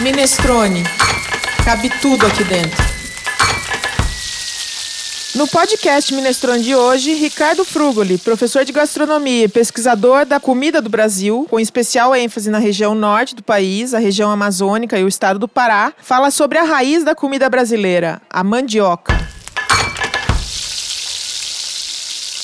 Minestrone. Cabe tudo aqui dentro. No podcast Minestrone de hoje, Ricardo Frugoli, professor de gastronomia e pesquisador da comida do Brasil, com especial ênfase na região norte do país, a região amazônica e o estado do Pará, fala sobre a raiz da comida brasileira, a mandioca.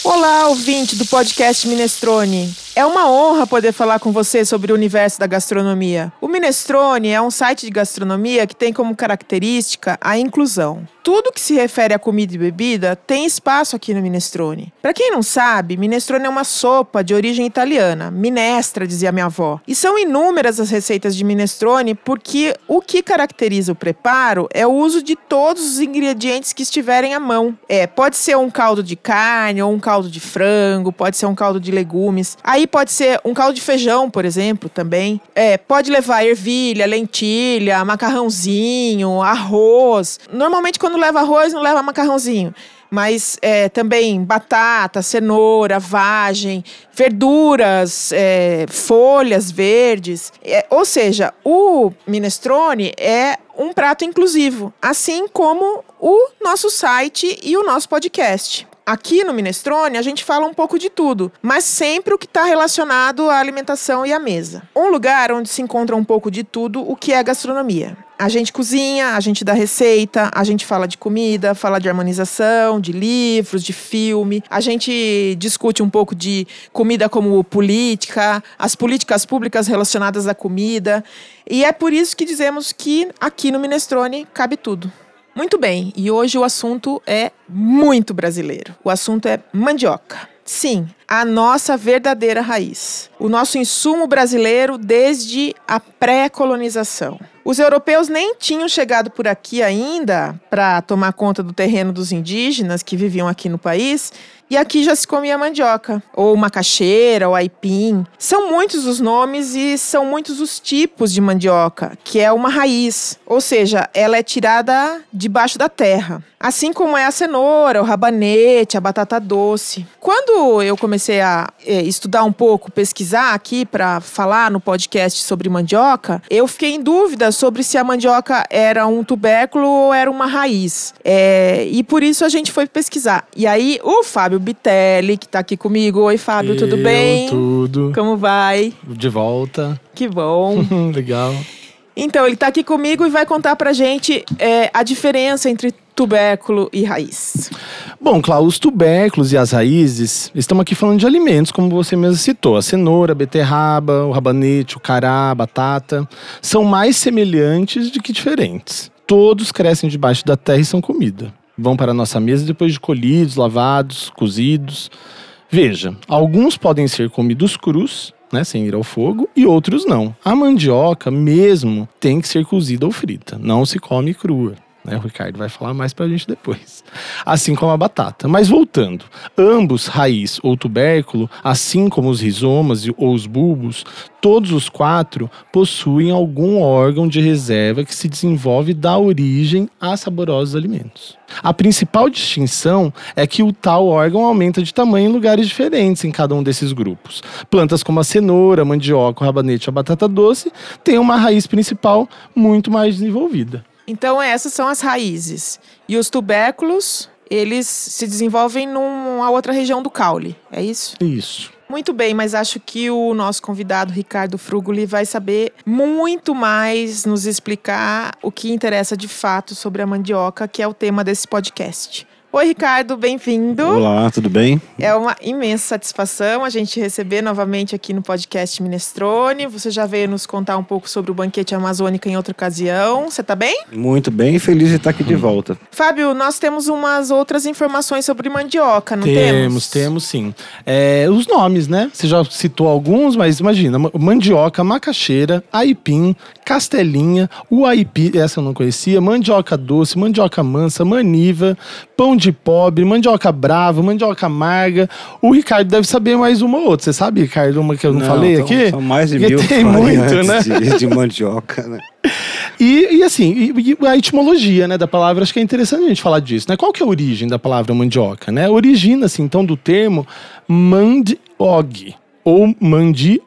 Olá, ouvinte do podcast Minestrone. É uma honra poder falar com você sobre o universo da gastronomia. O Minestrone é um site de gastronomia que tem como característica a inclusão. Tudo que se refere a comida e bebida tem espaço aqui no Minestrone. Para quem não sabe, Minestrone é uma sopa de origem italiana, minestra, dizia minha avó. E são inúmeras as receitas de Minestrone porque o que caracteriza o preparo é o uso de todos os ingredientes que estiverem à mão. É, pode ser um caldo de carne ou um caldo de frango, pode ser um caldo de legumes. Aí pode ser um caldo de feijão, por exemplo, também. É, pode levar ervilha, lentilha, macarrãozinho, arroz. Normalmente, quando leva arroz, não leva macarrãozinho mas é, também batata, cenoura, vagem, verduras, é, folhas verdes. É, ou seja, o minestrone é um prato inclusivo, assim como o nosso site e o nosso podcast. Aqui no Minestrone, a gente fala um pouco de tudo, mas sempre o que está relacionado à alimentação e à mesa. Um lugar onde se encontra um pouco de tudo o que é gastronomia. A gente cozinha, a gente dá receita, a gente fala de comida, fala de harmonização, de livros, de filme. A gente discute um pouco de comida como política, as políticas públicas relacionadas à comida. E é por isso que dizemos que aqui no Minestrone cabe tudo. Muito bem, e hoje o assunto é muito brasileiro. O assunto é mandioca. Sim, a nossa verdadeira raiz. O nosso insumo brasileiro desde a pré-colonização. Os europeus nem tinham chegado por aqui ainda para tomar conta do terreno dos indígenas que viviam aqui no país, e aqui já se comia mandioca, ou macaxeira, ou aipim. São muitos os nomes e são muitos os tipos de mandioca, que é uma raiz, ou seja, ela é tirada debaixo da terra. Assim como é a cenoura, o rabanete, a batata doce. Quando eu comecei a é, estudar um pouco, pesquisar aqui para falar no podcast sobre mandioca, eu fiquei em dúvida sobre se a mandioca era um tubérculo ou era uma raiz. É, e por isso a gente foi pesquisar. E aí o Fábio Bitelli, que está aqui comigo. Oi, Fábio, eu, tudo bem? Tudo. Como vai? De volta. Que bom. Legal. Então, ele está aqui comigo e vai contar pra gente é, a diferença entre tubérculo e raiz. Bom, Cláudio, os tubérculos e as raízes, estamos aqui falando de alimentos, como você mesmo citou. A cenoura, a beterraba, o rabanete, o cará, a batata. São mais semelhantes do que diferentes. Todos crescem debaixo da terra e são comida. Vão para a nossa mesa depois de colhidos, lavados, cozidos. Veja, alguns podem ser comidos crus, né, sem ir ao fogo, e outros não. A mandioca mesmo tem que ser cozida ou frita, não se come crua. Né? O Ricardo vai falar mais pra gente depois. Assim como a batata. Mas voltando, ambos, raiz ou tubérculo, assim como os rizomas ou os bulbos, todos os quatro possuem algum órgão de reserva que se desenvolve da origem a saborosos alimentos. A principal distinção é que o tal órgão aumenta de tamanho em lugares diferentes em cada um desses grupos. Plantas como a cenoura, a mandioca, o rabanete, a batata doce têm uma raiz principal muito mais desenvolvida. Então, essas são as raízes. E os tubérculos, eles se desenvolvem numa outra região do caule, é isso? Isso. Muito bem, mas acho que o nosso convidado Ricardo Frugoli vai saber muito mais nos explicar o que interessa de fato sobre a mandioca, que é o tema desse podcast. Oi, Ricardo, bem-vindo. Olá, tudo bem? É uma imensa satisfação a gente receber novamente aqui no podcast Minestrone. Você já veio nos contar um pouco sobre o banquete amazônica em outra ocasião. Você está bem? Muito bem, feliz de estar aqui de volta. Fábio, nós temos umas outras informações sobre mandioca, não temos? Temos, temos sim. É, os nomes, né? Você já citou alguns, mas imagina: mandioca, macaxeira, aipim, castelinha, uaipi, essa eu não conhecia, mandioca doce, mandioca mansa, maniva, pão de de pobre, mandioca brava, mandioca amarga. O Ricardo deve saber mais uma ou outra. Você sabe, Ricardo, uma que eu não, não falei são, aqui? São mais de Porque mil tem muito, né? De, de mandioca, né? E, e assim, e, e a etimologia né, da palavra, acho que é interessante a gente falar disso, né? Qual que é a origem da palavra mandioca, né? Origina-se, então, do termo mandiog, ou mandio,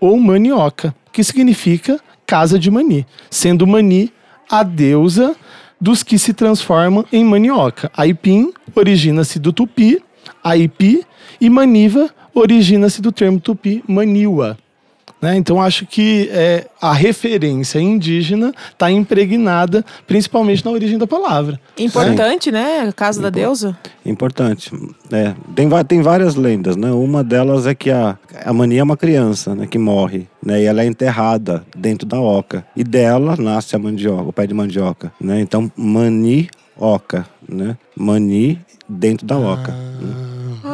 ou manioca, que significa casa de Mani, sendo Mani a deusa dos que se transformam em manioca. Aipim origina-se do tupi, Aipi, e Maniva origina-se do termo tupi, Maniwa. Né? Então acho que é, a referência indígena está impregnada principalmente na origem da palavra. Importante, né? A casa da deusa. Importante. É, tem, tem várias lendas, né? Uma delas é que a, a mania é uma criança, né? Que morre, né? E ela é enterrada dentro da oca. E dela nasce a mandioca, o pé de mandioca, né? Então, mani-oca, né? Mani dentro da oca. né?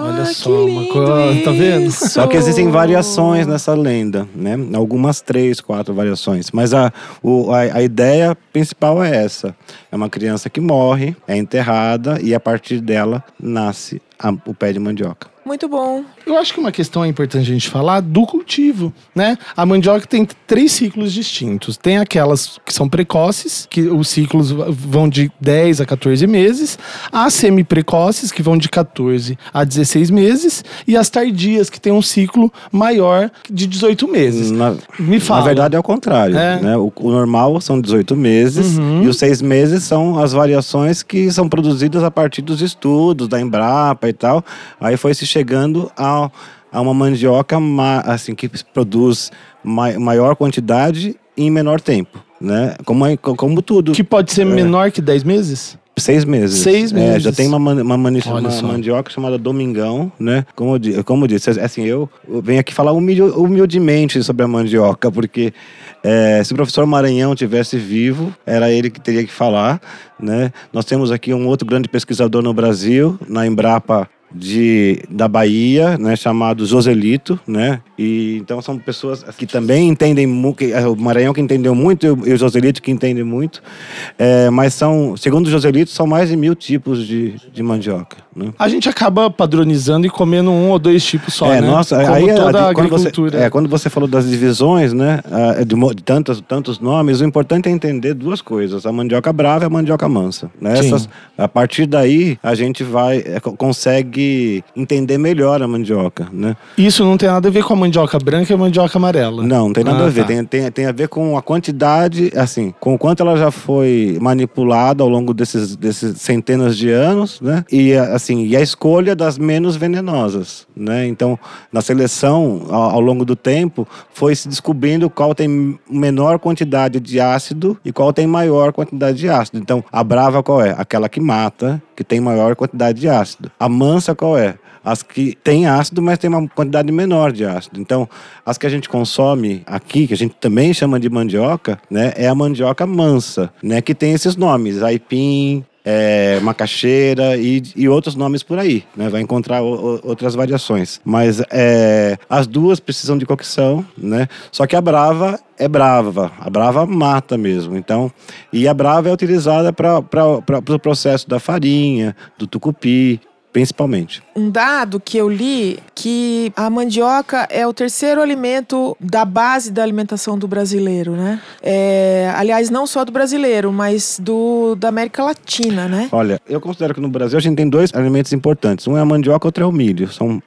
Olha Ah, só, uma coisa. Tá vendo? isso! Só que existem variações nessa lenda, né? Algumas três, quatro variações. Mas a, o, a, a ideia principal é essa. É uma criança que morre, é enterrada e a partir dela nasce a- o pé de mandioca. Muito bom. Eu acho que uma questão é importante a gente falar do cultivo, né? A mandioca tem três ciclos distintos. Tem aquelas que são precoces, que os ciclos vão de 10 a 14 meses, as semi-precoces, que vão de 14 a 16 meses, e as tardias, que tem um ciclo maior de 18 meses. Na, Me fala. na verdade é o contrário. É. Né? O, o normal são 18 meses Uhum. e os seis meses são as variações que são produzidas a partir dos estudos da Embrapa e tal. Aí foi se chegando a, a uma mandioca ma- assim que produz ma- maior quantidade em menor tempo. Né? Como, é- como tudo. Que pode ser menor que 10 meses? Seis meses. Seis É, meses. já tem uma, uma, uma só. mandioca chamada Domingão, né? Como como eu disse, assim, eu venho aqui falar humilde- humildemente sobre a mandioca, porque é, se o professor Maranhão tivesse vivo, era ele que teria que falar, né? Nós temos aqui um outro grande pesquisador no Brasil, na Embrapa de, da Bahia, né, chamado Joselito, né? E então são pessoas que também entendem muito, o Maranhão que entendeu muito e o- Joselito que entende muito, é, mas são, segundo o Joselito, são mais de mil tipos de, de mandioca, né? A gente acaba padronizando e comendo um ou dois tipos só, é, né? nossa, Como aí toda a quando você, agricultura. é, quando você falou das divisões, né, ah, de, de tantos, tantos nomes, o importante é entender duas coisas: a mandioca brava e a mandioca mansa. Né? Essas, a partir daí, a gente vai é, co- consegue entender melhor a mandioca, né? Isso não tem nada a ver com a mandioca branca e a mandioca amarela. Não, não tem nada Ah, a ver. tá. Tem, tem, tem a ver com a quantidade, assim, com o quanto ela já foi manipulada ao longo desses, desses centenas de anos, né? E assim, e a escolha das menos venenosas, né? Então, na seleção ao, ao longo do tempo, foi se descobrindo qual tem menor quantidade de ácido e qual tem maior quantidade de ácido. Então, a brava qual é? Aquela que mata, que tem maior quantidade de ácido. A mansa qual é? as que têm ácido, mas tem uma quantidade menor de ácido. Então, as que a gente consome aqui, que a gente também chama de mandioca, né, é a mandioca mansa, né, que tem esses nomes, aipim, é, macaxeira e, e outros nomes por aí, né? Vai encontrar o- o- outras variações. Mas é, as duas precisam de cocção, né? Só que a brava é brava, a brava mata mesmo. Então, e a brava é utilizada para o processo da farinha, do tucupi, principalmente. Um dado que eu li que a mandioca é o terceiro alimento da base da alimentação do brasileiro, né? É, aliás, não só do brasileiro, mas do da América Latina, né? Olha, eu considero que no Brasil a gente tem dois alimentos importantes. Um é a mandioca, outro é o milho. São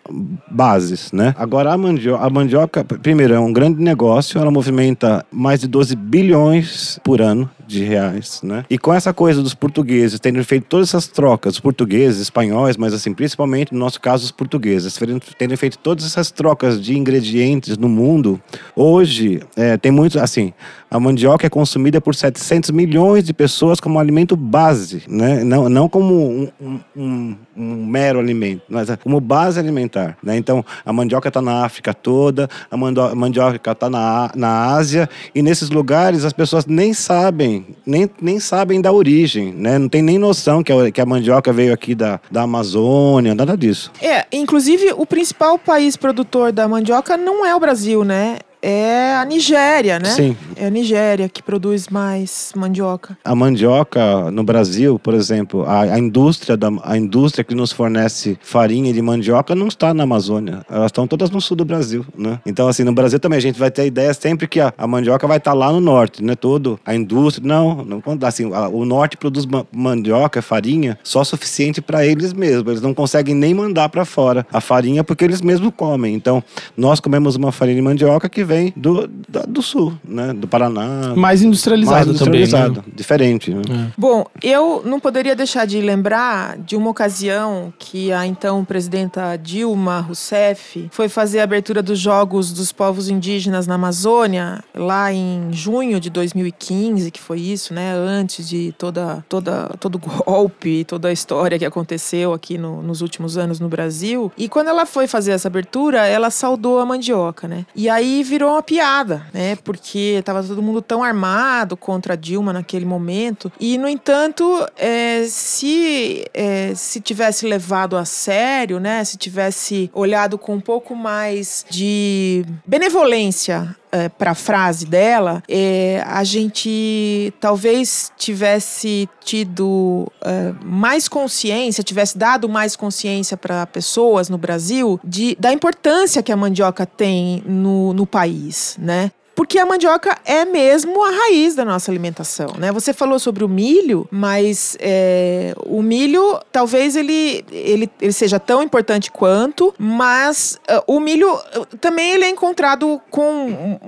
bases, né? Agora, a mandioca, a mandioca, primeiro, é um grande negócio. Ela movimenta mais de 12 bilhões por ano de reais, né? E com essa coisa dos portugueses terem feito todas essas trocas, portugueses, espanhóis, mas assim, principalmente no nosso caso, os portugueses, terem feito todas essas trocas de ingredientes no mundo, hoje é, tem muito, assim, a mandioca é consumida por 700 milhões de pessoas como alimento base, né? Não, não como um, um- um- um mero alimento, mas é como base alimentar, né? Então, a mandioca está na África toda, a mandioca está na, na Ásia, e nesses lugares as pessoas nem sabem, nem, nem sabem da origem, né? Não tem nem noção que a, que a mandioca veio aqui da, da Amazônia, nada disso. É, inclusive o principal país produtor da mandioca não é o Brasil, né? É a Nigéria, né? Sim. É a Nigéria que produz mais mandioca. A mandioca no Brasil, por exemplo, a, a indústria da, a indústria que nos fornece farinha de mandioca não está na Amazônia. Elas estão todas no sul do Brasil, né? Então, assim, no Brasil também a gente vai ter a ideia sempre que a, a mandioca vai estar lá no norte, né? Todo a indústria, não, não assim, a- o norte produz ma- mandioca, farinha, só suficiente para eles mesmos. Eles não conseguem nem mandar para fora a farinha porque eles mesmos comem. Então, nós comemos uma farinha de mandioca que vem do, da- do sul, né? Do, Paraná. Mais industrializado, mais industrializado, também. Né? diferente. Né? É. Bom, eu não poderia deixar de lembrar de uma ocasião que a então presidenta Dilma Rousseff foi fazer a abertura dos Jogos dos Povos Indígenas na Amazônia, lá em junho de 2015, que foi isso, né? Antes de toda, toda, todo o golpe, toda a história que aconteceu aqui no, nos últimos anos no Brasil. E quando ela foi fazer essa abertura, ela saudou a mandioca, né? E aí virou uma piada, né? Porque tava todo mundo tão armado contra Dilma naquele momento. E, no entanto, é, se, é, se tivesse levado a sério, né? Se tivesse olhado com um pouco mais de benevolência é, para a frase dela, é, a gente talvez tivesse tido é, mais consciência, tivesse dado mais consciência para pessoas no Brasil de, da importância que a mandioca tem no, no país, né? Porque a mandioca é mesmo a raiz da nossa alimentação, né? Você falou sobre o milho, mas é, o milho talvez ele, ele, ele seja tão importante quanto, mas uh, o milho uh, também ele é encontrado com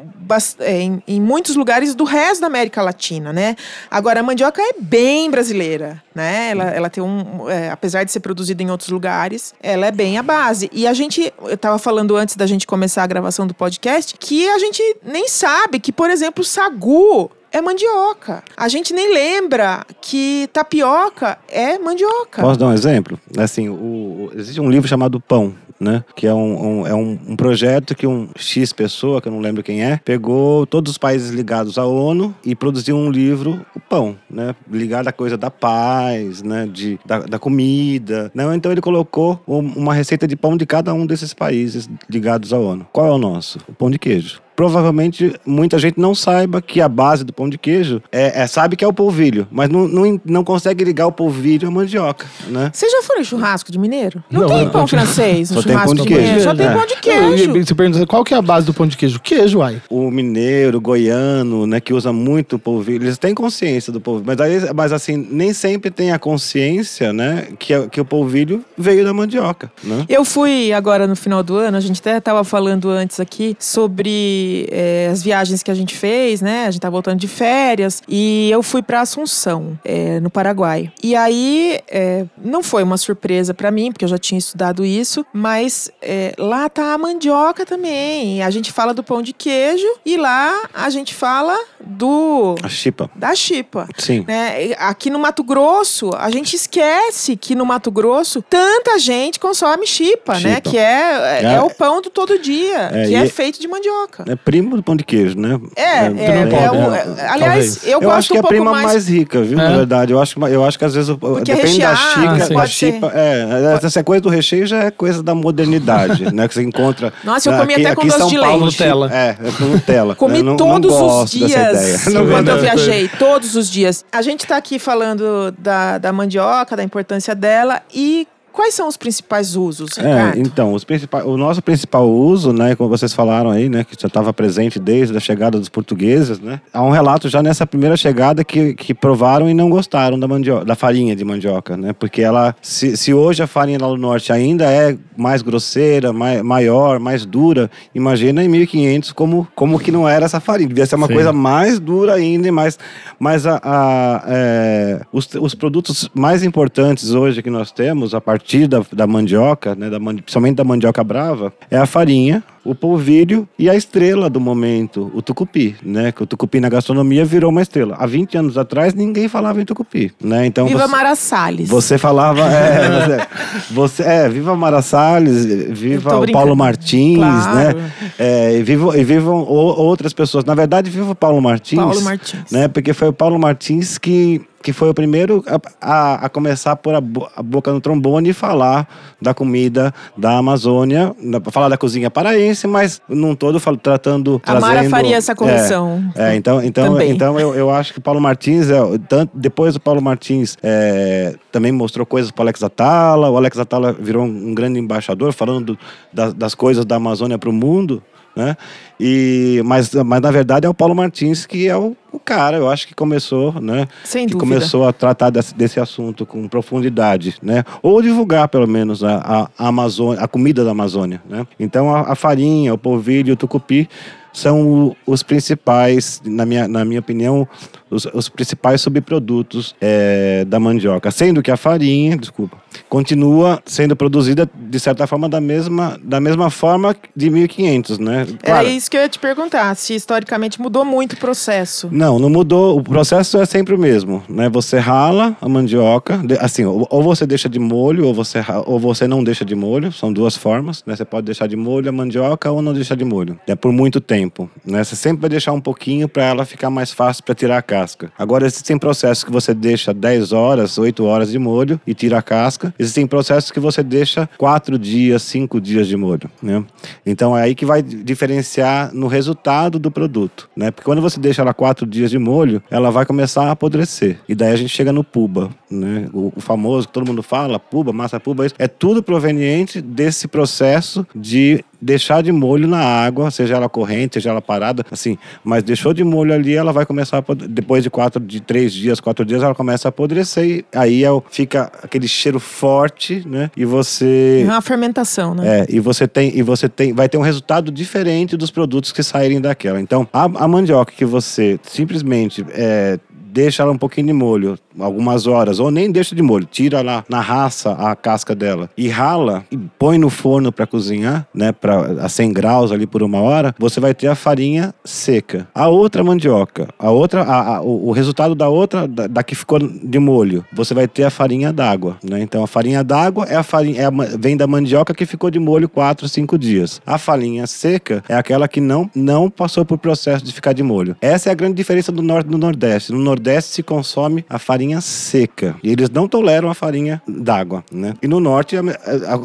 em, em, muitos lugares do resto da América Latina, né? Agora a mandioca é bem brasileira, né? Ela, ela tem um, é, apesar de ser produzida em outros lugares, ela é bem a base. E a gente, eu estava falando antes da gente começar a gravação do podcast, que a gente nem sabe que, por exemplo, sagu é mandioca. A gente nem lembra que tapioca é mandioca. Posso dar um exemplo? Assim, o, existe um livro chamado Pão, né? Que é um, um é um, um, projeto que um X pessoa, que eu não lembro quem é, pegou todos os países ligados à ONU e produziu um livro, o pão, né? Ligado à coisa da paz, né? De, da, da comida. Né? Então ele colocou uma receita de pão de cada um desses países ligados à ONU. Qual é o nosso? O pão de queijo provavelmente muita gente não saiba que a base do pão de queijo é, é sabe que é o polvilho, mas não, não, não consegue ligar o polvilho à mandioca, né? Vocês já foram em churrasco de mineiro? Não, não tem pão francês no Só tem pão de queijo. Mineiro. Só tem é. pão de queijo. Você pergunta qual que é a base do pão de queijo? Queijo, ai. O mineiro, o goiano, né, que usa muito polvilho, eles têm consciência do polvilho, mas, aí, mas assim, nem sempre tem a consciência, né, que, que o polvilho veio da mandioca, né? Eu fui agora no final do ano, a gente até estava falando antes aqui sobre é, as viagens que a gente fez, né? A gente tá voltando de férias e eu fui para Assunção, é, no Paraguai. E aí é, não foi uma surpresa para mim, porque eu já tinha estudado isso, mas é, lá tá a mandioca também. A gente fala do pão de queijo e lá a gente fala do. A chipa. Da chipa. Sim. Né? Aqui no Mato Grosso, a gente esquece que no Mato Grosso tanta gente consome chipa, né? Chipa. Que é, é, É. o pão do todo dia, É, que é é- feito de mandioca. É primo do pão de queijo, né? É, é, não é, pode, o- né? é, aliás, eu, Eu, gosto acho que um é a prima mais, mais... rica, viu? É. Na verdade, eu acho, que- eu acho que às vezes o- Porque é depende da recheado, chica, sim. da ser. chipa. É, essa coisa do recheio já é coisa da modernidade, né? Que você encontra. Nossa, eu comi aqui, até com doce de Paulo, leite. Nutella. É, é com Nutella. Comi não, todos não os dias enquanto eu viajei, todos os dias. A gente tá aqui falando da, da mandioca, da importância dela e quais são os principais usos, É, Ricardo? então, os principais, o nosso principal uso, né, como vocês falaram aí, né, que já estava presente desde a chegada dos portugueses, né, há um relato já nessa primeira chegada que, que provaram e não gostaram da mandioca, da farinha de mandioca, né, porque ela, se, se hoje a farinha lá do norte ainda é mais grosseira, mai, maior, mais dura, imagina em 1500 como, como que não era essa farinha, devia ser uma Sim. coisa mais dura ainda, e mais, mas a, a, é, os, os produtos mais importantes hoje que nós temos, a partir da, da mandioca, né, da, principalmente da mandioca brava, é a farinha, o polvilho e a estrela do momento, o tucupi, né? Que o tucupi na gastronomia virou uma estrela. Há 20 anos atrás ninguém falava em tucupi, né? Então Viva você, Mara Salles. você falava, é, você, você- é, viva Mara Salles, viva o. Paulo Martins, Claro. né? É, e, vivam, e vivam outras pessoas. Na verdade, viva o Paulo Martins. Paulo Martins. Né? Porque foi o Paulo Martins que, que foi o primeiro a, a, a começar a pôr a, bo- a boca no trombone e falar da comida da Amazônia, da- falar da cozinha paraense, mas num todo fal- tratando. A Mara trazendo, faria essa correção. É, então, então, Também. então eu, eu acho que o Paulo Martins, é, tanto, depois o Paulo Martins é, também mostrou coisas para o Alex Atala, o Alex Atala virou um, um grande embaixador falando do- das, das coisas da Amazônia para o mundo, né? E, mas, mas na verdade é o Paulo Martins que é o, o cara, eu acho que começou, né? Sem que dúvida. começou a tratar desse, desse assunto com profundidade, né? Ou divulgar, pelo menos, a, a, a Amazônia, a comida da Amazônia, né? Então, a, a farinha, o polvilho, o tucupi são os principais, na minha, na minha opinião, os, os principais subprodutos é, da mandioca. Sendo que a farinha, desculpa, continua sendo produzida, de certa forma, da mesma, da mesma forma de 1500, né? Claro. É isso que eu ia te perguntar, se historicamente mudou muito o processo. Não, não mudou. O processo é sempre o mesmo, né? Você rala a mandioca, assim, ou você deixa de molho, ou você, ou você não deixa de molho, são duas formas, né? Você pode deixar de molho a mandioca ou não deixar de molho, é por muito tempo, né? Você sempre vai deixar um pouquinho para ela ficar mais fácil para tirar a casca. Agora, existem processos que você deixa 10 horas, 8 horas de molho e tira a casca. Existem processos que você deixa 4 dias, 5 dias de molho, né? Então, é aí que vai diferenciar no resultado do produto, né? Porque quando você deixa ela 4 dias de molho, ela vai começar a apodrecer. E daí a gente chega no puba, né? O, o famoso que todo mundo fala, puba, massa puba, é tudo proveniente desse processo de deixar de molho na água, seja ela corrente, seja ela parada, assim, mas deixou de molho ali, ela vai começar a, depois de quatro, de três dias, quatro dias, ela começa a apodrecer e aí é, fica aquele cheiro forte, né? E você é uma fermentação, né? É, e você tem e você tem vai ter um resultado diferente dos produtos que saírem daquela. Então, a, a mandioca que você simplesmente é, deixa ela um pouquinho de molho, algumas horas, ou nem deixa de molho, tira lá na raça a casca dela e rala e põe no forno para cozinhar, né, para a 100 graus ali por uma hora, você vai ter a farinha seca. A outra mandioca, a outra, a, a, o, o, resultado da outra, da, da, que ficou de molho, você vai ter a farinha d'água, né? Então a farinha d'água é a farinha, é a, vem da mandioca que ficou de molho 4, 5 dias. A farinha seca é aquela que não, não passou por processo de ficar de molho. Essa é a grande diferença do norte e do nordeste. No nordeste se consome a farinha seca. E eles não toleram a farinha d'água, né? E no norte,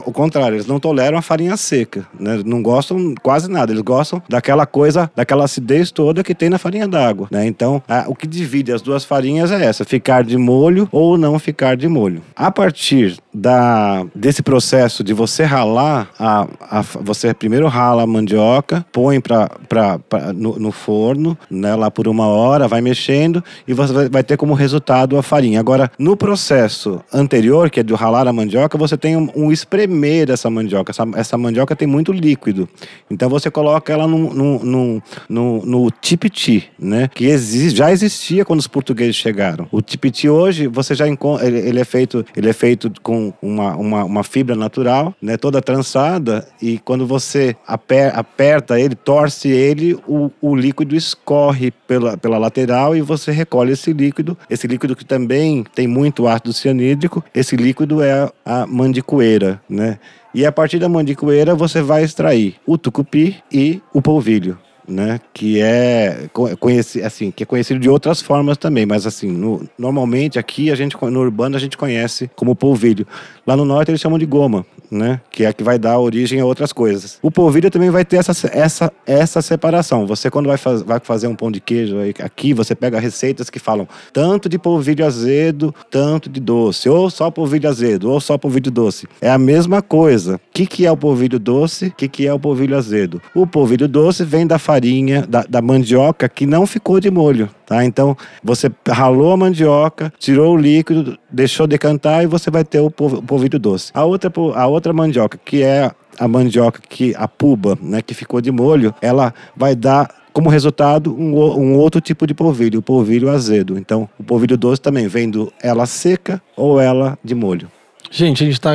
o contrário, eles não toleram a farinha seca, né? Não gostam quase nada. Eles gostam daquela coisa, daquela acidez toda que tem na farinha d'água, né? Então, a, o que divide as duas farinhas é essa: ficar de molho ou não ficar de molho. A partir da, desse processo de você ralar, a, a você primeiro rala a mandioca, põe pra, pra, pra no, no, forno, né, lá por uma hora, vai mexendo e você vai, ter como resultado a farinha. Agora, no processo anterior, que é de ralar a mandioca, você tem um, um espremer dessa mandioca. Essa, essa, mandioca tem muito líquido. Então você coloca ela no, no, no, no tipiti, né? Que existe, já existia quando os portugueses chegaram. O tipiti hoje, você já encontra, ele, ele, é feito, ele é feito com uma, uma, uma fibra natural, né? Toda trançada e quando você aper, aperta ele, torce ele, o, o líquido escorre pela, pela lateral e você recolhe esse líquido. Esse líquido que também tem muito ácido cianídrico, esse líquido é a mandicoeira, né? E a partir da mandicoeira você vai extrair o tucupi e o polvilho né? Que é conhecido, assim, que é conhecido de outras formas também, mas assim, no, normalmente aqui a gente no urbano a gente conhece como polvilho. Lá no norte eles chamam de goma, né? Que é a que vai dar origem a outras coisas. O polvilho também vai ter essa, essa, essa separação. Você quando vai, faz, vai fazer um pão de queijo aqui, você pega receitas que falam tanto de polvilho azedo, tanto de doce, ou só polvilho azedo, ou só polvilho doce. É a mesma coisa. O que, que é o polvilho doce? O que, que é o polvilho azedo? O polvilho doce vem da farinha farinha da, da mandioca que não ficou de molho, tá? Então, você ralou a mandioca, tirou o líquido, deixou decantar e você vai ter o polvilho doce. A outra, a outra mandioca, que é a mandioca que a puba, né, que ficou de molho, ela vai dar como resultado um, um, outro tipo de polvilho, o polvilho azedo. Então, o polvilho doce também vem do ela seca ou ela de molho. Gente, a gente tá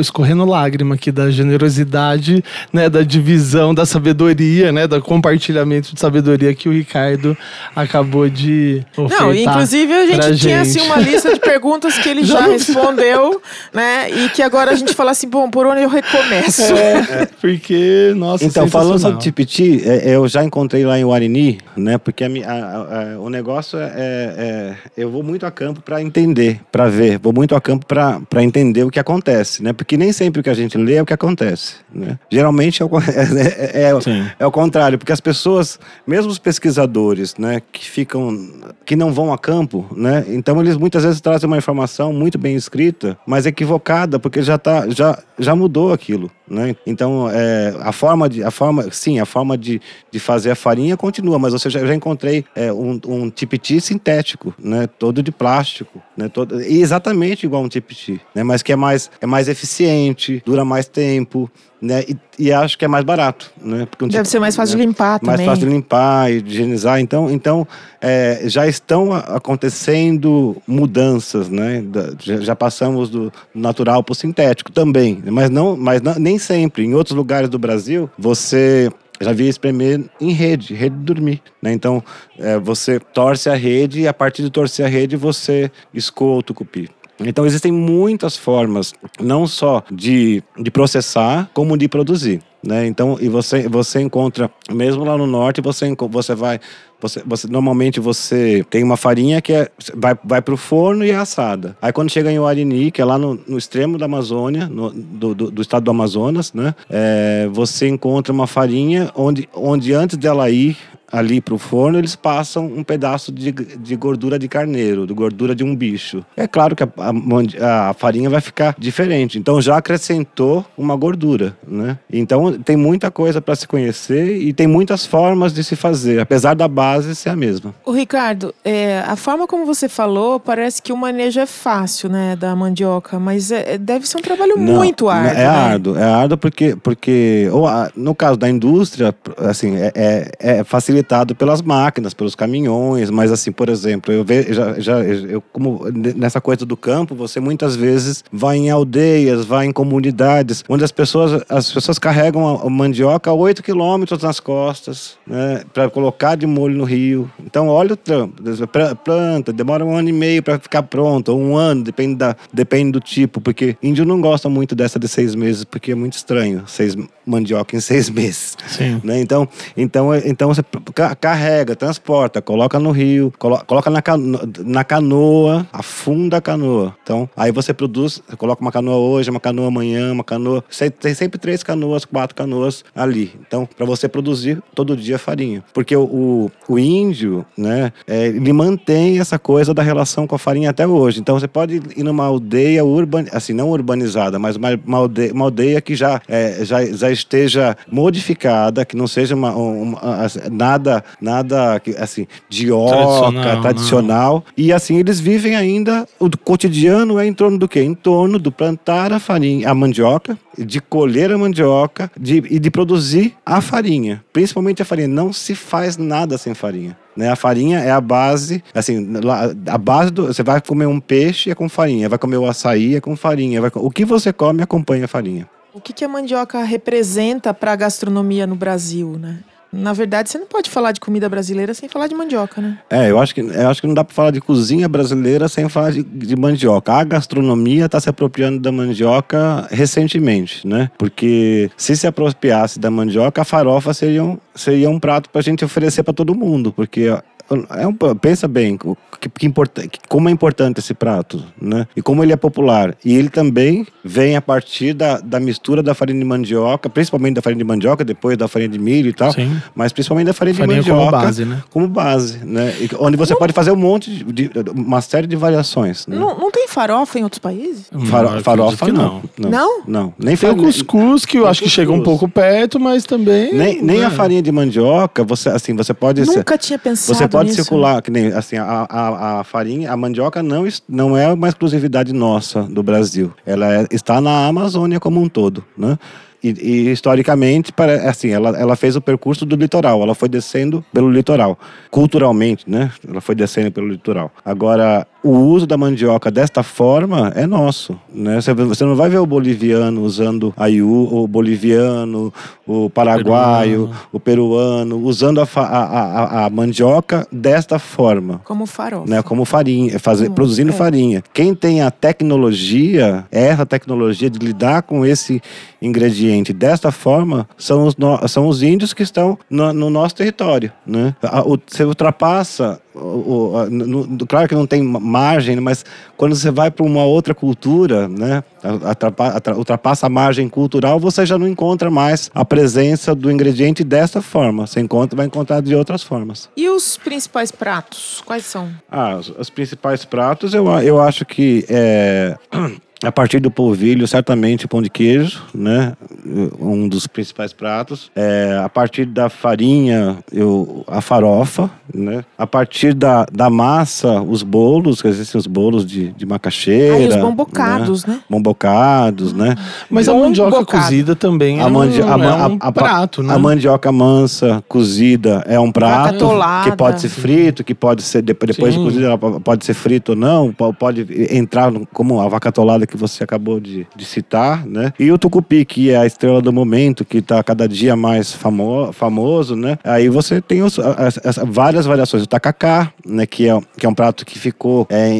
escorrendo lágrima aqui da generosidade, né, da divisão da sabedoria, né, do compartilhamento de sabedoria que o Ricardo acabou de ofertar Não, inclusive a gente tinha assim uma lista de perguntas que ele já, já respondeu, né, e que agora a gente fala assim, bom, por onde eu recomeço? É, porque, nossa, Então, falando sobre Tipiti, é, eu já encontrei lá em Warini, né, porque a, a, a, o negócio é, é, eu vou muito a campo para entender, para ver, vou muito a campo para entender entender o que acontece, né? Porque nem sempre o que a gente lê é o que acontece, né? Geralmente é o, é, é, é, é o contrário, porque as pessoas, mesmo os pesquisadores, né, que ficam, que não vão a campo, né? Então eles muitas vezes trazem uma informação muito bem escrita, mas equivocada, porque já tá, já, já mudou aquilo, né? Então é, a forma de, a forma, sim, a forma de, de fazer a farinha continua, mas você já, já encontrei é, um, um tipiti sintético, né? Todo de plástico, né? Todo, exatamente igual um tipiti, né? Mas mas que é mais, é mais eficiente, dura mais tempo, né? E, e acho que é mais barato, né? Porque, Deve tipo, ser mais fácil né? de limpar também. Mais fácil de limpar e de higienizar. Então, então é, já estão acontecendo mudanças, né? Já, já passamos do natural para o sintético também, mas não, mas não, nem sempre. Em outros lugares do Brasil, você já vi espremer em rede, rede de dormir. Né? Então, é, você torce a rede e a partir de torcer a rede, você escoa o tucupi. Então existem muitas formas, não só de, de processar, como de produzir. Né? Então, e você, você encontra, mesmo lá no norte, você, você vai. Você, você, normalmente você tem uma farinha que é, vai, vai para o forno e é assada. Aí quando chega em Uarini, que é lá no, no extremo da Amazônia, no, do, do, do, estado do Amazonas, né? É, você encontra uma farinha onde, onde antes dela ir ali para o forno, eles passam um pedaço de, de gordura de carneiro, de gordura de um bicho. É claro que a, a, a farinha vai ficar diferente. Então já acrescentou uma gordura, né? Então tem muita coisa para se conhecer e tem muitas formas de se fazer, apesar da base ser a mesma. O Ricardo, é, a forma como você falou parece que o manejo é fácil, né, da mandioca, mas é, é deve ser um trabalho Não, muito árduo. É né? árduo, é árduo porque porque ou, no caso da indústria, assim, é, é, é facilitado facilitado pelas máquinas, pelos caminhões, mas assim, por exemplo, eu vejo já, já eu como nessa coisa do campo, você muitas vezes vai em aldeias, vai em comunidades, onde as pessoas as pessoas carregam a mandioca a 8 quilômetros nas costas, né, para colocar de molho no rio. Então, olha o trampo, planta, demora um ano e meio para ficar pronto, ou um ano, depende da depende do tipo, porque índio não gosta muito dessa de seis meses, porque é muito estranho, seis mandioca em seis meses. Sim. Né? Então, então, então você carrega, transporta, coloca no rio, coloca na, cano na canoa, afunda a canoa. Então, aí você produz, você coloca uma canoa hoje, uma canoa amanhã, uma canoa. Tem sempre três canoas, quatro canoas ali. Então, para você produzir todo dia farinha. Porque o, o, o índio, né, é, ele mantém essa coisa da relação com a farinha até hoje. Então, você pode ir numa aldeia urban, assim, não urbanizada, mas uma, uma, aldeia, uma aldeia que já, é, já, já esteja modificada, que não seja uma, uma, nada nada, nada assim, de oca, tradicional. tradicional. E assim, eles vivem ainda, o cotidiano é em torno do quê? Em torno do plantar a farinha, a mandioca, de colher a mandioca de, e de produzir a farinha. Principalmente a farinha. Não se faz nada sem farinha. Né? A farinha é a base, assim, a base do. Você vai comer um peixe é com farinha, vai comer o açaí é com farinha. Vai, o que você come acompanha a farinha. O que, que a mandioca representa para a gastronomia no Brasil, né? Na verdade, você não pode falar de comida brasileira sem falar de mandioca, né? É, eu acho que, eu acho que não dá para falar de cozinha brasileira sem falar de, de mandioca. A gastronomia está se apropriando da mandioca recentemente, né? Porque se se apropriasse da mandioca, a farofa seria um, seria um prato para a gente oferecer para todo mundo, porque é um, pensa bem que, que importa, como é importante esse prato, né? E como ele é popular. E ele também vem a partir da, da mistura da farinha de mandioca, principalmente da farinha de mandioca, depois da farinha de milho e tal, Sim. mas principalmente da farinha, farinha de mandioca como base, né? Como base, né? E, onde você não, pode fazer um monte de, de, uma série de variações. Né? Não, não tem farofa em outros países? Faro, farofa não. Não? Não. não. Nem tem o cuscuz que eu acho que chega um pouco perto, mas também nem, nem a farinha de mandioca, você assim, você pode Nunca tinha pensado Você pode nisso. circular, que nem assim, a, a, a farinha, a mandioca não, não é uma exclusividade nossa do Brasil. Ela é, está na Amazônia como um todo, né? E, e, historicamente, assim, ela, ela fez o percurso do litoral, ela foi descendo pelo litoral, culturalmente, né? Ela foi descendo pelo litoral. Agora, o uso da mandioca desta forma é nosso. Né? Você não vai ver o boliviano usando a iu, o boliviano, o paraguaio, peruano. o peruano, usando a, a, a, a, mandioca desta forma. Como farofa. Né? Como farinha, fazer, hum, produzindo é. farinha. Quem tem a tecnologia, essa tecnologia de lidar com esse ingrediente desta forma, são os, são os índios que estão no, no nosso território. Né? Você ultrapassa o, o, no, claro que não tem margem, mas quando você vai para uma outra cultura, né, ultrapassa a margem cultural, você já não encontra mais a presença do ingrediente dessa forma. Você encontra, vai encontrar de outras formas. E os principais pratos, quais são? Ah, os, os principais pratos, eu, eu acho que é A partir do polvilho, certamente pão de queijo, né? Um dos principais pratos. É, a partir da farinha, eu, a farofa, né? A partir da, da massa, os bolos, que existem os bolos de, de macaxeira. Aí os bombocados, né? Bombocados, né? Mas a mandioca bocado. cozida também é A, mandi um, a, é um a- a- prato, né? a mandioca mansa cozida é um prato que pode ser frito, que pode ser de- depois de Sim. cozida, ela po- pode ser frito ou não, po- pode entrar como a vacatolada que você acabou de, de citar, né? E o tucupi, que é a estrela do momento, que está cada dia mais famo famoso, né? Aí você tem os- as- as- várias variações. O tacacá, né? Que é, que é um prato que ficou é,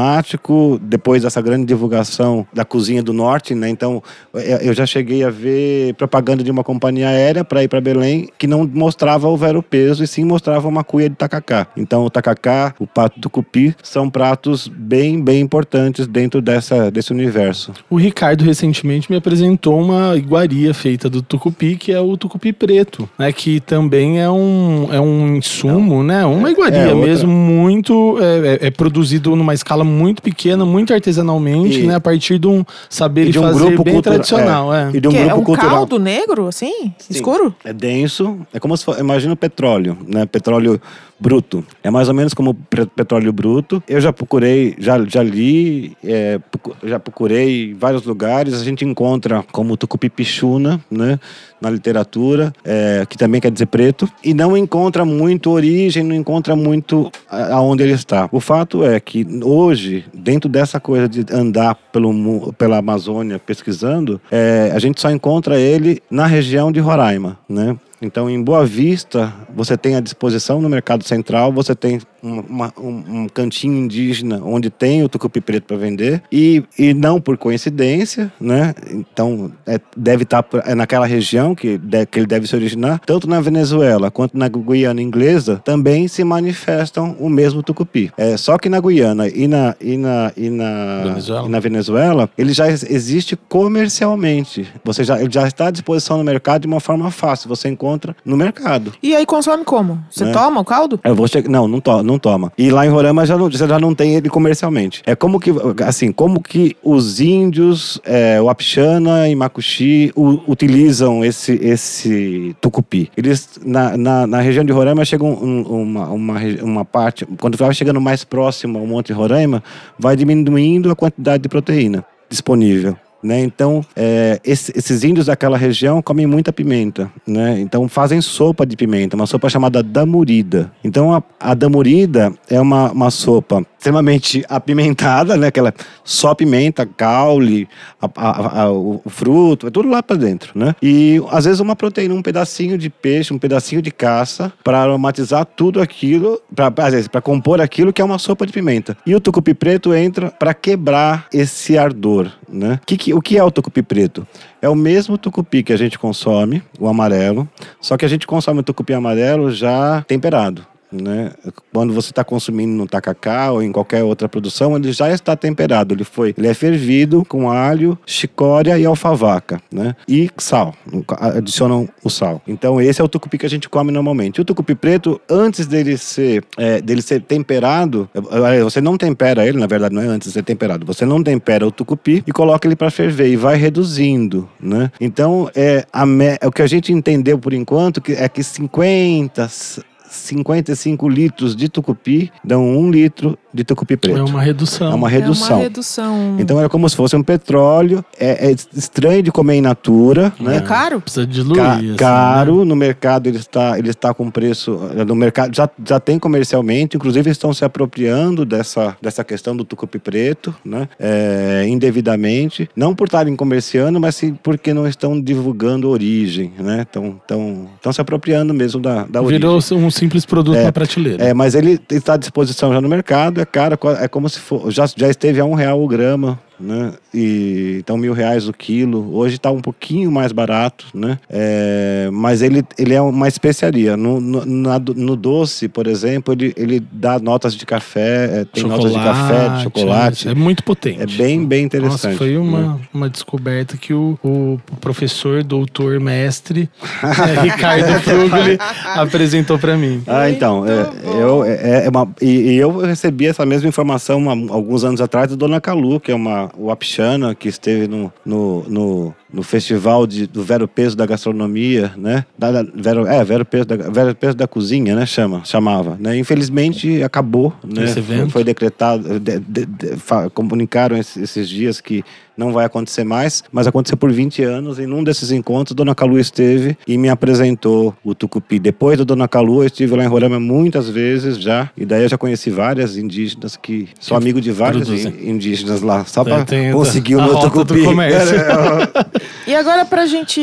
emblemático depois dessa grande divulgação da cozinha do norte, né? Então, eu eu já cheguei a ver propaganda de uma companhia aérea para ir para Belém que não mostrava o vero peso e sim mostrava uma cuia de tacacá. Então, o tacacá, o pato do cupi são pratos bem, bem importantes dentro dessa, desse universo. O Ricardo recentemente me apresentou uma iguaria feita do tucupi, que é o tucupi preto, né? Que também é um, é um insumo, né? Uma iguaria é outra- mesmo, muito. É, é- é produzido numa escala muito pequena, muito artesanalmente, E- né? A partir de um saber e de um fazer grupo bem cultura- tradicional, é. E de um que é grupo um cultural. caldo negro, assim? Sim. Escuro? É denso, é como se fosse, imagina o petróleo, né? Petróleo bruto. É mais ou menos como petróleo bruto. Eu já procurei, já, já li, é, já procurei em vários lugares. A gente encontra como tucupi pichuna, né? Na literatura, é, que também quer dizer preto. E não encontra muito origem, não encontra muito aonde ele está. O fato é que hoje, dentro dessa coisa de andar pelo, pela Amazônia pesquisando, é, a gente só encontra ele na região de Roraima, né? Então, em Boa Vista, você tem à disposição no Mercado Central, você tem uma- um- um cantinho indígena onde tem o tucupi preto para vender e, e não por coincidência, né? Então, é, deve estar é naquela região que, de- que ele deve se originar, tanto na Venezuela quanto na Guiana Inglesa, também se manifestam o mesmo tucupi. É, só que na Guiana e na, e na, e na, Venezuela. e na Venezuela, ele já ex- existe comercialmente. Você já, ele já está à disposição no mercado de uma forma fácil. Você encontra no mercado. E aí consome como? Você Né? toma o caldo? Eu vou chegar. Não, não, to não toma. E lá em Roraima já não, já não tem ele comercialmente. É como que, assim, como que os índios, é, o Apixana e Macuxi, u- utilizam esse, esse tucupi. Eles, na, na, na região de Roraima, chega um- um- uma, uma, uma parte, quando vai chegando mais próximo ao Monte Roraima, vai diminuindo a quantidade de proteína disponível. Né? Então, é, esse- esses índios daquela região comem muita pimenta. Né? Então, fazem sopa de pimenta, uma sopa chamada damurida. Então, a, a damurida é uma, uma sopa extremamente apimentada, né? Aquela só pimenta, caule, a- a- a- o, fruto, é tudo lá para dentro, né? E às vezes uma proteína, um pedacinho de peixe, um pedacinho de caça, para aromatizar tudo aquilo, para às vezes para compor aquilo que é uma sopa de pimenta. E o tucupi preto entra para quebrar esse ardor, né? Que- o que é o tucupi preto? É o mesmo tucupi que a gente consome, o amarelo, só que a gente consome o tucupi amarelo já temperado. Né? Quando você está consumindo no tacacá ou em qualquer outra produção, ele já está temperado. Ele foi, ele é fervido com alho, chicória e alfavaca, né? E sal. Adicionam o sal. Então esse é o tucupi que a gente come normalmente. O tucupi preto, antes dele ser, é, dele ser temperado, é, você não tempera ele, na verdade não é antes de ser temperado. Você não tempera o tucupi e coloca ele para ferver e vai reduzindo, né? Então é me- o que a gente entendeu por enquanto que é que 50 55 litros de tucupi dão um litro de tucupi preto. É uma redução. É uma redução. É uma redução. Então é como se fosse um petróleo. É, é estranho de comer in natura, né? É caro? Precisa diluir. Ca- assim, caro no mercado ele está ele está com preço no mercado já, já tem comercialmente inclusive estão se apropriando dessa, dessa questão do tucupi preto né É, indevidamente não por estarem comerciando mas sim porque não estão divulgando a origem né estão estão estão se apropriando mesmo da, da né? origem Virou um simples produto É, na prateleira. é, mas ele está à disposição já no mercado, é caro, é como se for, já, já esteve a um real o grama, né? E então mil reais o quilo. Hoje está um pouquinho mais barato, né? É, mas ele, ele é uma especiaria. No, no, na no doce, por exemplo, ele, ele dá notas de café, é, tem notas de café, de chocolate. É muito potente. É bem, bem Nossa, interessante. foi né? uma, uma descoberta que o, o professor, doutor, mestre é, Ricardo Frugli apresentou pra mim. Ah, então, é, eu, é, é uma, e, e eu recebi essa mesma informação há alguns anos atrás da Dona Calu, que é uma, a, o Apixana, que esteve no, no, no, no festival de, do Vero Peso da Gastronomia, né? Da, da, Vero, é, Vero Peso, da, Vero Peso da Cozinha, né? Chama, chamava. Né? Infelizmente acabou, né? Esse evento. Foi, foi decretado, de, de, comunicaram esses, esses dias que não vai acontecer mais, mas aconteceu por 20 anos. E num desses encontros, Dona Calu esteve e me apresentou o tucupi. Depois do Dona Calu, eu estive lá em Roraima muitas vezes já, e daí eu já conheci várias indígenas que sou amigo de vários indígenas lá, só para conseguir o meu do tucupi. comércio. E agora, pra gente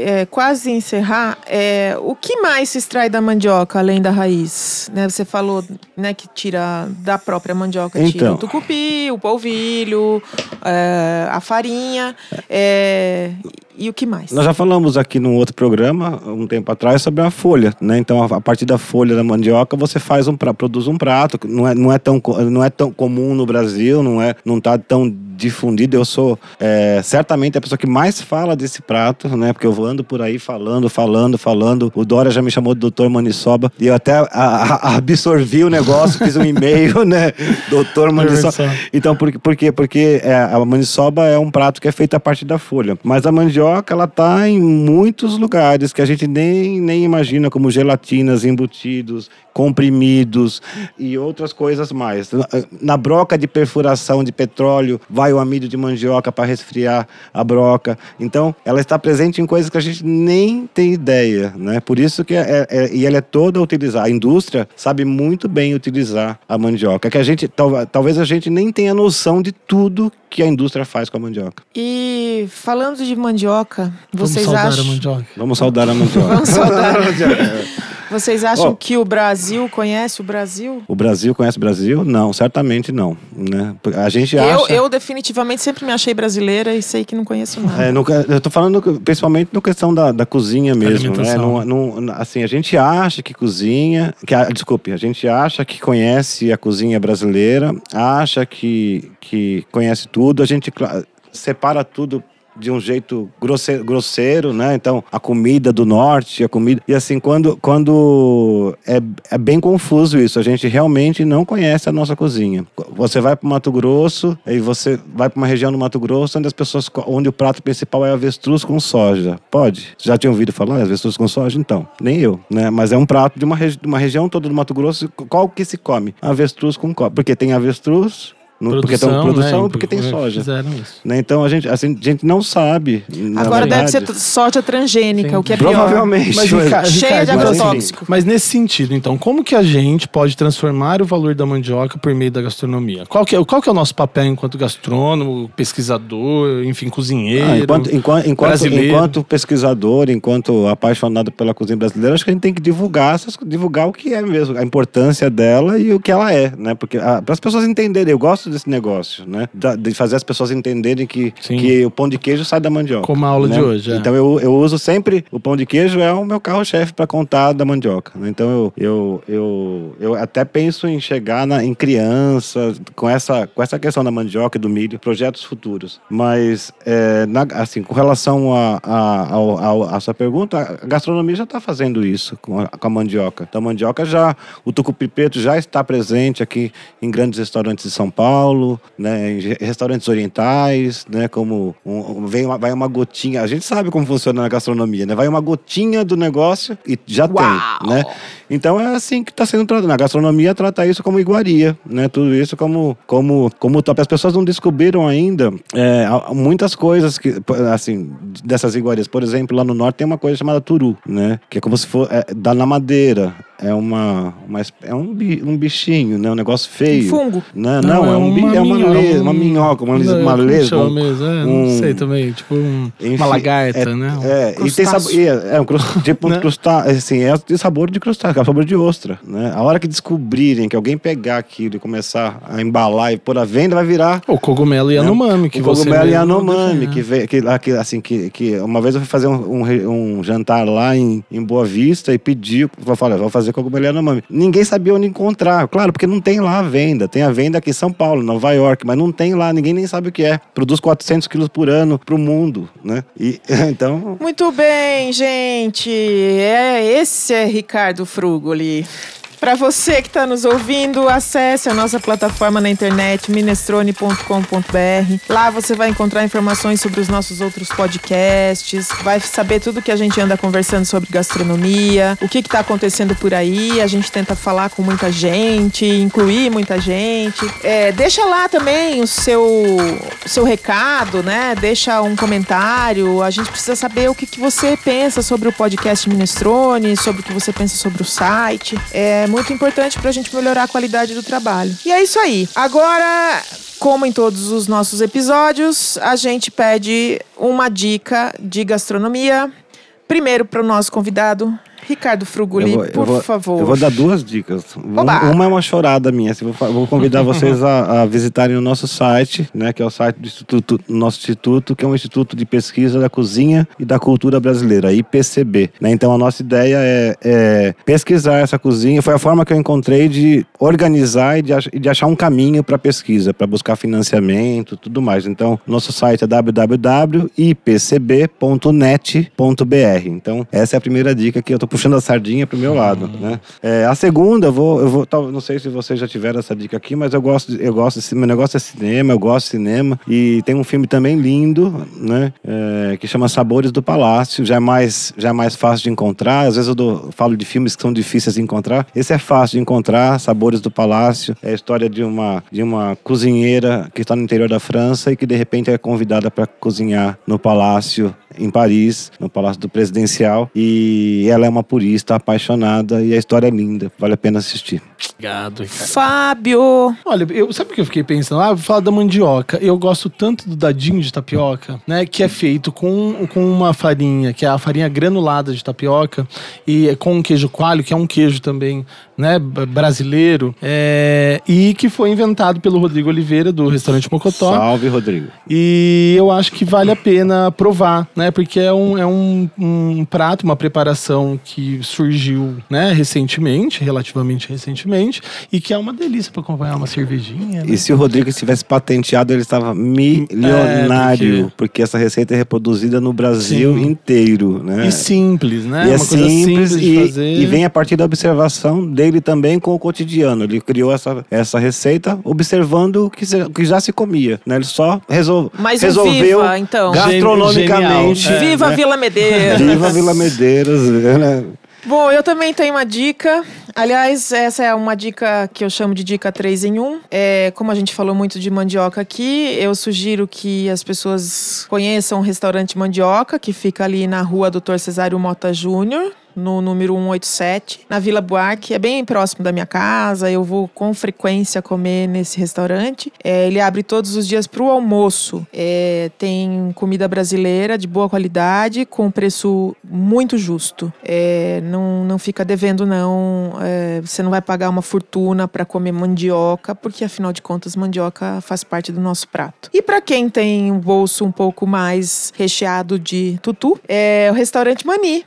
é, quase encerrar, é, o que mais se extrai da mandioca, além da raiz? Né, você falou né, que tira da própria mandioca, tira Então. o tucupi, o polvilho, é, a farinha, é, e o que mais? Nós já falamos aqui num outro programa, um tempo atrás, sobre a folha, né? Então, a a partir da folha da mandioca, você faz um pra, produz um prato. Não é, não é, tão, não é tão comum no Brasil, não é não tá tão difundido. Eu sou é, certamente a pessoa que mais fala desse prato, né? Porque eu ando por aí falando, falando, falando. O Dória já me chamou de doutor Maniçoba e eu até a- a- absorvi o negócio, fiz um e-mail, né? Doutor Maniçoba. Maniçoba. Então, por, por quê? Porque é, a maniçoba é um prato que é feito a partir da folha. Mas a mandioca, ela tá em muitos lugares que a gente nem, nem imagina, como gelatinas, embutidos, comprimidos e outras coisas mais. Na, broca de perfuração de petróleo, vai o amido de mandioca para resfriar a broca. Então, ela está presente em coisas que a gente nem tem ideia, né? Por isso que é, é- e ela é toda utilizada. A indústria sabe muito bem utilizar a mandioca, que a gente tal- talvez a gente nem tenha noção de tudo que a indústria faz com a mandioca. E falando de mandioca, vocês Vamos saudar acham... a mandioca. Vamos saudar a mandioca. Vamos saudar. Vocês acham Ó. que o Brasil conhece o Brasil? O Brasil conhece o Brasil? Não, certamente não. Né? A gente Eu, acha. eu definitivamente sempre me achei brasileira e sei que não conheço nada. É, no eu tô falando principalmente na questão da, da cozinha mesmo, né? Alimentação. Não- não- assim, a gente acha que cozinha, que a- desculpe, a gente acha que conhece a cozinha brasileira, acha que, que conhece tudo, a gente separa tudo de um jeito grosseiro, grosseiro, né? Então, a comida do norte, a comida... E assim, quando... quando é, é bem confuso isso. A gente realmente não conhece a nossa cozinha. Você vai para o Mato Grosso, e você vai para uma região do Mato Grosso onde as pessoas... Onde o prato principal é avestruz com soja. Pode? Já tinha ouvido falar avestruz com soja? Então, nem eu, né? Mas é um prato de uma, regi- uma região toda do Mato Grosso. Qual que se come? Avestruz com cobre. Porque tem avestruz... no- porque tem produção né? porque tem soja. Né? Então a gente, assim, a gente não sabe. Agora deve verdade. ser t- soja transgênica, Sim. o que é pior. Provavelmente. Mas, Cheia de Ricardo, mas, agrotóxico. Mas nesse sentido, então, como que a gente pode transformar o valor da mandioca por meio da gastronomia? Qual que é, qual que é o nosso papel enquanto gastrônomo, pesquisador, enfim, cozinheiro? Ah, enquanto, enquanto, enquanto, brasileiro. enquanto pesquisador, enquanto apaixonado pela cozinha brasileira, acho que a gente tem que divulgar, divulgar o que é mesmo, a importância dela e o que ela é, né? Porque para as pessoas entenderem, eu gosto desse negócio, né? De fazer as pessoas entenderem que, Sim. que o pão de queijo sai da mandioca. Como a aula né? de hoje, é. Então eu, eu uso sempre o pão de queijo é o meu carro-chefe para contar da mandioca. né? Então eu, eu, eu, eu até penso em chegar na, em criança com essa, com essa questão da mandioca e do milho, projetos futuros. Mas é, na- assim, com relação a, a, ao- a sua pergunta, a gastronomia já está fazendo isso com a, com a mandioca. Então a mandioca já, o tucupi preto já está presente aqui em grandes restaurantes de São Paulo, né, em restaurantes orientais, né, como um- vem uma, vai uma gotinha. A gente sabe como funciona na gastronomia, né? Vai uma gotinha do negócio e já Uau! tem, né? Então é assim que está sendo tratado. Na gastronomia trata isso como iguaria, né? Tudo isso como como como top. As pessoas não descobriram ainda é, muitas coisas que assim dessas iguarias. Por exemplo, lá no norte tem uma coisa chamada turu, né? Que é como se for é, dá na madeira. É uma, uma é um, um bichinho, né? Um negócio feio. Um fungo. Né? Não, é, um, bi- é uma, minhoca, le- um- uma minhoca, uma, Não, uma como lesma. chama mesmo? É, um- Não sei também. Tipo um- Enfim, uma lagarta, é, né? É, e tem Crustáceo. sabor, é, é um tipo um Né? crustáceo, assim, é de sabor de crustáceo, sabor de ostra, né? A hora que descobrirem que alguém pegar aquilo e começar a embalar e pôr à venda, vai virar O cogumelo Yanomami, que o você cogumelo mesmo Yanomami, que, vê, que, assim, que, que uma vez eu fui fazer um, um um jantar lá em, em Boa Vista e pedi, eu falei, vou fazer cogumelo Yanomami. Ninguém sabia onde encontrar, claro, porque não tem lá a venda. Tem a venda aqui em São Paulo, Nova York, mas não tem lá, ninguém nem sabe o que é. Produz 400 quilos por ano pro mundo, né? E, então, Muito bem, gente. É, esse é Ricardo Frugoli. Para você que está nos ouvindo, acesse a nossa plataforma na internet minestrone.com.br. Lá você vai encontrar informações sobre os nossos outros podcasts, vai saber tudo que a gente anda conversando sobre gastronomia, o que está acontecendo por aí. A gente tenta falar com muita gente, incluir muita gente. É, deixa lá também o seu, seu recado, né? Deixa um comentário. A gente precisa saber o que, que você pensa sobre o podcast Minestrone, sobre o que você pensa sobre o site. É muito importante para a gente melhorar a qualidade do trabalho. E é isso aí. Agora, como em todos os nossos episódios, a gente pede uma dica de gastronomia. Primeiro para o nosso convidado, Ricardo Fruguli, Eu vou- por vou- favor. Eu vou dar duas dicas. Oba! Uma é uma chorada minha. assim, Vou, vou convidar vocês a, a visitarem o nosso site, né, que é o site do Instituto, nosso instituto, que é um instituto de pesquisa da cozinha e da cultura brasileira, IPCB. né? Então a nossa ideia é, é pesquisar essa cozinha. Foi a forma que eu encontrei de organizar e de, ach- de achar um caminho para pesquisa, para buscar financiamento, tudo mais. Então nosso site é www.ipcb.net.br. Então essa é a primeira dica que eu tô puxando a sardinha pro meu lado, né? É, a segunda, eu vou, eu vou, tal- não sei se vocês já tiveram essa dica aqui, mas eu gosto, eu gosto, de- meu negócio é cinema, eu gosto de cinema e tem um filme também lindo, né? É, que chama Sabores do Palácio, já é mais, já é mais fácil de encontrar. Às vezes eu dou- falo de filmes que são difíceis de encontrar. Esse é fácil de encontrar, Sabores do Palácio. É a história de uma, de uma cozinheira que está no interior da França e que de repente é convidada para cozinhar no palácio em Paris, no Palácio do Presidencial. E ela é uma purista apaixonada e a história é linda, vale a pena assistir. Obrigado, Ricardo. Fábio! Olha, eu, sabe o que eu fiquei pensando? Ah, vou falar da mandioca. Eu gosto tanto do dadinho de tapioca, né? Que é feito com, com uma farinha, que é a farinha granulada de tapioca, e é com um queijo coalho, que é um queijo também, né? Brasileiro. é, e que foi inventado pelo Rodrigo Oliveira, do restaurante Mocotó. Salve, Rodrigo. E eu acho que vale a pena provar, né? Porque é um, é um, um prato, uma preparação que surgiu, né, recentemente, relativamente recentemente, e que é uma delícia para acompanhar uma cervejinha. né? E se o Rodrigo tivesse patenteado, ele estava milionário, É, porque- porque... essa receita é reproduzida no Brasil Sim. inteiro, né? E simples, né? E é uma coisa simples, simples e, de fazer. e vem a partir da observação dele também com o cotidiano. Ele criou essa, essa receita observando o que, se- que já se comia. Né? Ele só resol, Mas resolveu Viva, então. gastronomicamente. Genial. É, Viva né? Vila Medeiros! Viva Vila Medeiros. Né? Bom, eu também tenho uma dica. Aliás, essa é uma dica que eu chamo de dica 3 em 1. É, como a gente falou muito de mandioca aqui, eu sugiro que as pessoas conheçam o restaurante Mandioca, que fica ali na rua Doutor Cesário Mota Júnior. No número 187, na Vila Buarque, é bem próximo da minha casa. Eu vou com frequência comer nesse restaurante. É, ele abre todos os dias para o almoço. É, tem comida brasileira de boa qualidade, com preço muito justo. É, não, não fica devendo, não. É, você não vai pagar uma fortuna para comer mandioca, porque afinal de contas, mandioca faz parte do nosso prato. E para quem tem um bolso um pouco mais recheado de tutu, é o restaurante Mani.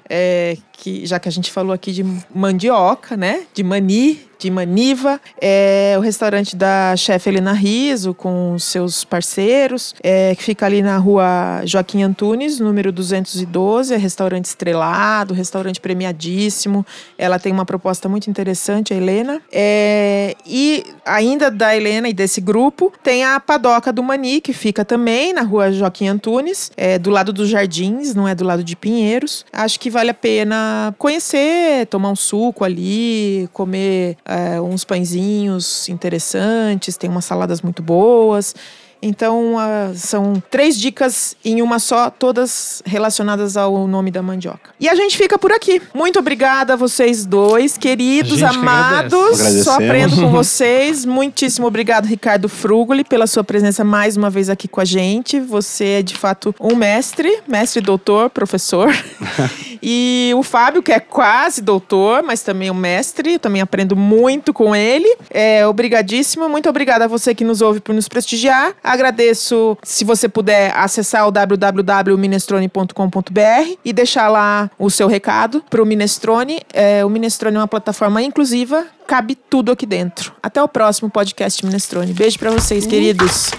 Que já que a gente falou aqui de mandioca, né? De mani, de maniva, é o restaurante da chefe Helena Riso com seus parceiros, é, que fica ali na rua Joaquim Antunes, número 212, é restaurante estrelado, restaurante premiadíssimo. Ela tem uma proposta muito interessante, a Helena. É, e ainda da Helena e desse grupo, tem a Padoca do Mani, que fica também na rua Joaquim Antunes, é, do lado dos Jardins, não é do lado de Pinheiros. Acho que vale a pena conhecer, tomar um suco ali, comer é, uns pãezinhos interessantes, tem umas saladas muito boas. Então, ah, são três dicas em uma só, todas relacionadas ao nome da mandioca. E a gente fica por aqui. Muito obrigada a vocês dois, queridos, que amados. Só aprendo com vocês. Muitíssimo obrigado, Ricardo Frugoli, pela sua presença mais uma vez aqui com a gente. Você é, de fato, um mestre, mestre doutor, professor. e o Fábio, que é quase doutor, mas também um mestre. Também aprendo muito com ele. É, obrigadíssimo. Muito obrigada a você que nos ouve por nos prestigiar. Agradeço se você puder acessar o www.minestrone.com.br e deixar lá o seu recado para o Minestrone. É, o Minestrone é uma plataforma inclusiva, cabe tudo aqui dentro. Até o próximo podcast Minestrone. Beijo para vocês, queridos.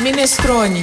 Minestrone,